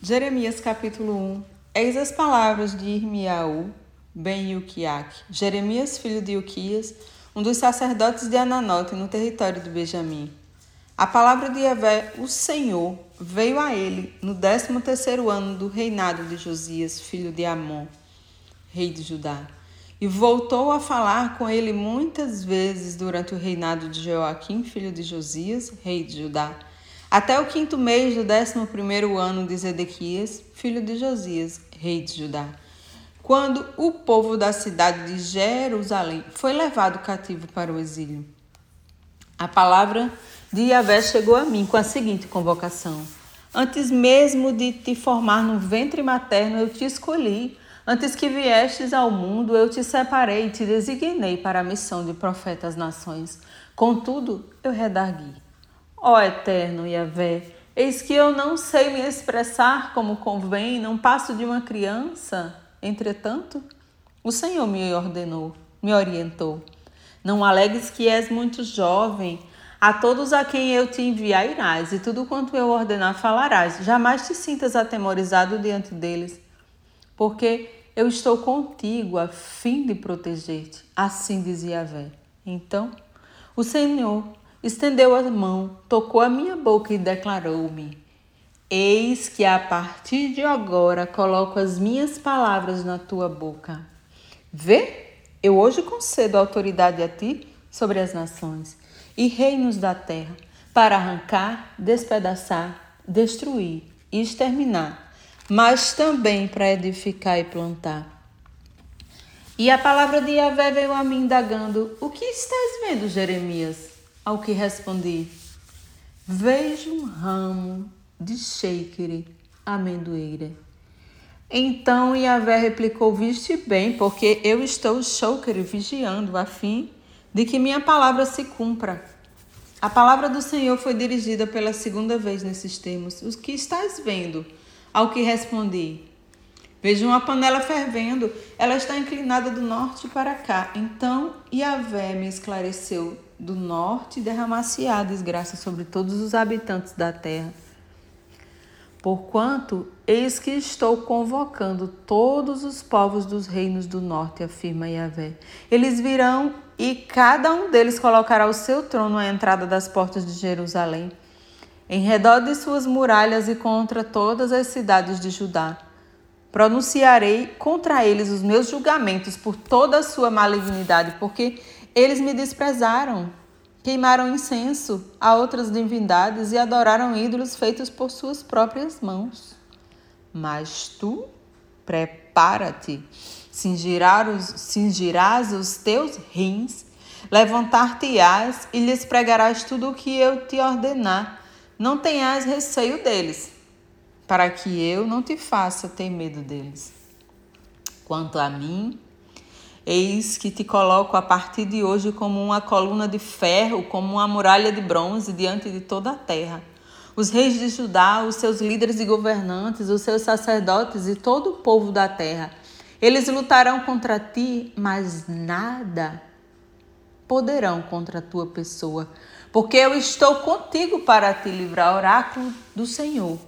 Jeremias capítulo 1 Eis as palavras de Irmiaú, ben Yukiak, Jeremias filho de Uquias, um dos sacerdotes de Ananote no território de Benjamim. A palavra de Yahvé, o Senhor, veio a ele no décimo terceiro ano do reinado de Josias, filho de Amon, rei de Judá. E voltou a falar com ele muitas vezes durante o reinado de Joaquim, filho de Josias, rei de Judá até o quinto mês do décimo primeiro ano de Zedequias, filho de Josias, rei de Judá, quando o povo da cidade de Jerusalém foi levado cativo para o exílio. A palavra de Yahvé chegou a mim com a seguinte convocação: Antes mesmo de te formar no ventre materno, eu te escolhi. Antes que viestes ao mundo, eu te separei e te designei para a missão de profeta às nações. Contudo, eu redargui Ó eterno Yahvé, eis que eu não sei me expressar como convém, não passo de uma criança. Entretanto, o Senhor me ordenou, me orientou. Não alegues que és muito jovem. A todos a quem eu te enviar irás, e tudo quanto eu ordenar falarás. Jamais te sintas atemorizado diante deles, porque eu estou contigo a fim de proteger-te. Assim dizia Yahvé. Então, o Senhor estendeu a mão, tocou a minha boca e declarou-me: Eis que a partir de agora coloco as minhas palavras na tua boca. Vê, eu hoje concedo autoridade a ti sobre as nações e reinos da terra, para arrancar, despedaçar, destruir e exterminar, mas também para edificar e plantar. E a palavra de Yahvé veio a mim indagando: O que estás vendo, Jeremias? Ao que respondi: Vejo um ramo de sheikere, amendoeira. Então Yahvé replicou: Viste bem, porque eu estou shokere vigiando, a fim de que minha palavra se cumpra. A palavra do Senhor foi dirigida pela segunda vez nesses termos. O que estás vendo? Ao que respondi: Vejo uma panela fervendo, ela está inclinada do norte para cá. Então Yahvé me esclareceu do norte derramasse a desgraça sobre todos os habitantes da terra. Porquanto, eis que estou convocando todos os povos dos reinos do norte, afirma Yahvé. Eles virão e cada um deles colocará o seu trono à entrada das portas de Jerusalém, em redor de suas muralhas e contra todas as cidades de Judá. Pronunciarei contra eles os meus julgamentos por toda a sua malignidade, porque eles me desprezaram, queimaram incenso a outras divindades e adoraram ídolos feitos por suas próprias mãos. Mas tu, prepara-te, cingirás, os teus rins, levantar-te-ás e lhes pregarás tudo o que eu te ordenar. Não tenhas receio deles, para que eu não te faça ter medo deles. Quanto a mim, Eis que te coloco a partir de hoje como uma coluna de ferro, como uma muralha de bronze diante de toda a terra. Os reis de Judá, os seus líderes e governantes, os seus sacerdotes e todo o povo da terra, eles lutarão contra ti, mas nada poderão contra a tua pessoa, porque eu estou contigo para te livrar, oráculo do Senhor.